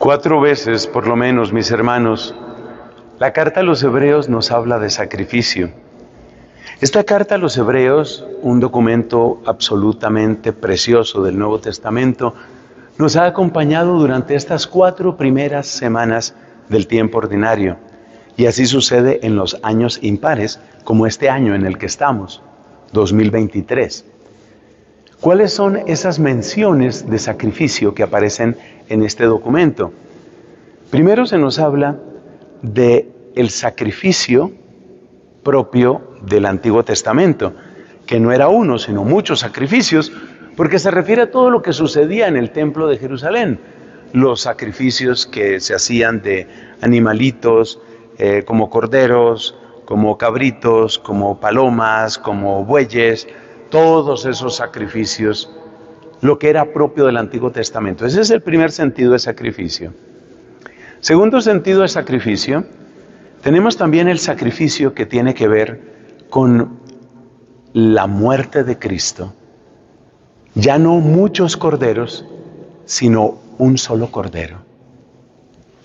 Cuatro veces, por lo menos, mis hermanos, la carta a los hebreos nos habla de sacrificio. Esta carta a los hebreos, un documento absolutamente precioso del Nuevo Testamento, nos ha acompañado durante estas cuatro primeras semanas del tiempo ordinario. Y así sucede en los años impares, como este año en el que estamos, 2023. ¿Cuáles son esas menciones de sacrificio que aparecen en este documento? Primero se nos habla de el sacrificio propio del Antiguo Testamento, que no era uno, sino muchos sacrificios, porque se refiere a todo lo que sucedía en el templo de Jerusalén, los sacrificios que se hacían de animalitos, eh, como corderos, como cabritos, como palomas, como bueyes, todos esos sacrificios, lo que era propio del Antiguo Testamento. Ese es el primer sentido de sacrificio. Segundo sentido de sacrificio, tenemos también el sacrificio que tiene que ver con la muerte de Cristo. Ya no muchos corderos, sino un solo cordero.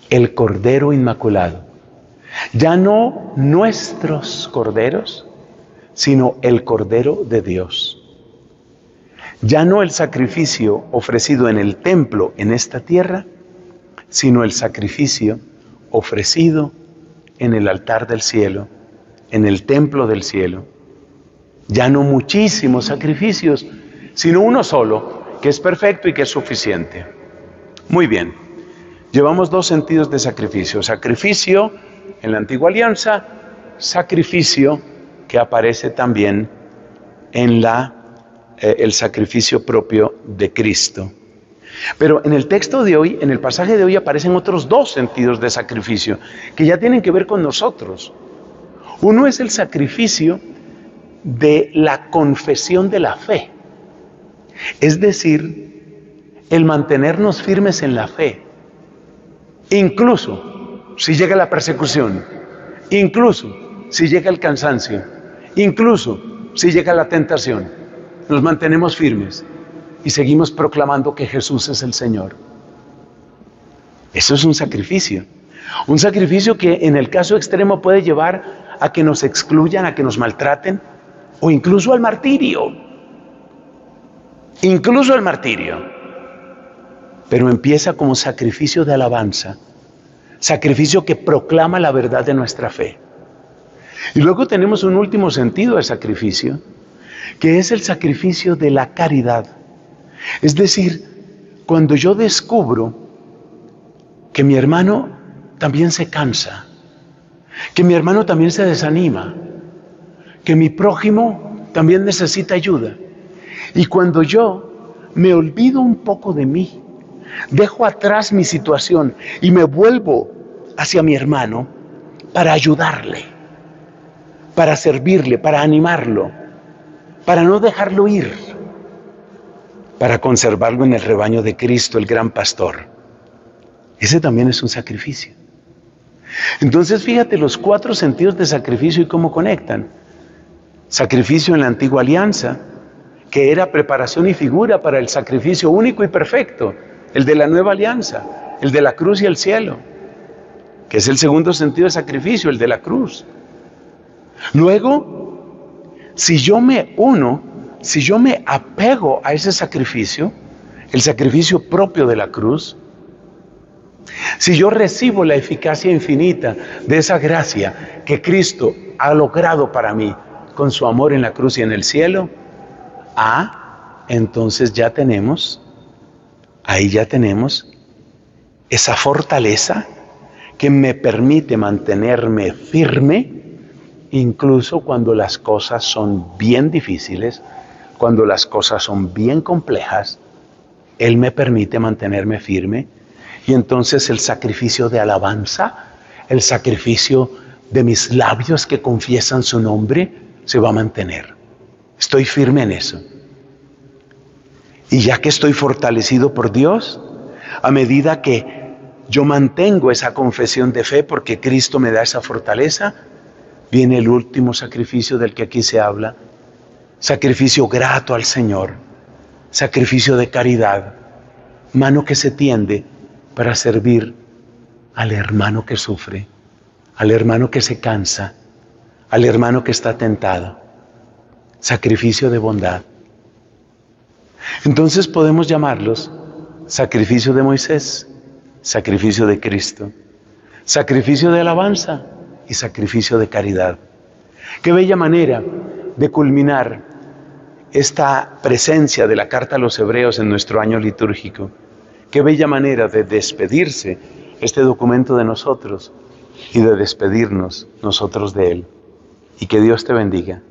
El cordero inmaculado. Ya no nuestros corderos, sino el Cordero de Dios. Ya no el sacrificio ofrecido en el templo en esta tierra, sino el sacrificio ofrecido en el altar del cielo, en el templo del cielo. Ya no muchísimos sacrificios, sino uno solo, que es perfecto y que es suficiente. Muy bien, llevamos dos sentidos de sacrificio. Sacrificio en la antigua alianza, sacrificio aparece también en la, eh, el sacrificio propio de Cristo. Pero en el texto de hoy, en el pasaje de hoy, aparecen otros dos sentidos de sacrificio que ya tienen que ver con nosotros. Uno es el sacrificio de la confesión de la fe, es decir, el mantenernos firmes en la fe, incluso si llega la persecución, incluso si llega el cansancio, Incluso si llega la tentación, nos mantenemos firmes y seguimos proclamando que Jesús es el Señor. Eso es un sacrificio. Un sacrificio que en el caso extremo puede llevar a que nos excluyan, a que nos maltraten o incluso al martirio. Incluso al martirio. Pero empieza como sacrificio de alabanza, sacrificio que proclama la verdad de nuestra fe. Y luego tenemos un último sentido de sacrificio, que es el sacrificio de la caridad. Es decir, cuando yo descubro que mi hermano también se cansa, que mi hermano también se desanima, que mi prójimo también necesita ayuda. Y cuando yo me olvido un poco de mí, dejo atrás mi situación y me vuelvo hacia mi hermano para ayudarle para servirle, para animarlo, para no dejarlo ir, para conservarlo en el rebaño de Cristo, el gran pastor. Ese también es un sacrificio. Entonces fíjate los cuatro sentidos de sacrificio y cómo conectan. Sacrificio en la antigua alianza, que era preparación y figura para el sacrificio único y perfecto, el de la nueva alianza, el de la cruz y el cielo, que es el segundo sentido de sacrificio, el de la cruz. Luego, si yo me uno, si yo me apego a ese sacrificio, el sacrificio propio de la cruz, si yo recibo la eficacia infinita de esa gracia que Cristo ha logrado para mí con su amor en la cruz y en el cielo, ah, entonces ya tenemos, ahí ya tenemos esa fortaleza que me permite mantenerme firme incluso cuando las cosas son bien difíciles, cuando las cosas son bien complejas, Él me permite mantenerme firme y entonces el sacrificio de alabanza, el sacrificio de mis labios que confiesan su nombre, se va a mantener. Estoy firme en eso. Y ya que estoy fortalecido por Dios, a medida que yo mantengo esa confesión de fe porque Cristo me da esa fortaleza, viene el último sacrificio del que aquí se habla, sacrificio grato al Señor, sacrificio de caridad, mano que se tiende para servir al hermano que sufre, al hermano que se cansa, al hermano que está tentado. Sacrificio de bondad. Entonces podemos llamarlos sacrificio de Moisés, sacrificio de Cristo, sacrificio de alabanza y sacrificio de caridad. Qué bella manera de culminar esta presencia de la carta a los hebreos en nuestro año litúrgico. Qué bella manera de despedirse este documento de nosotros y de despedirnos nosotros de él. Y que Dios te bendiga.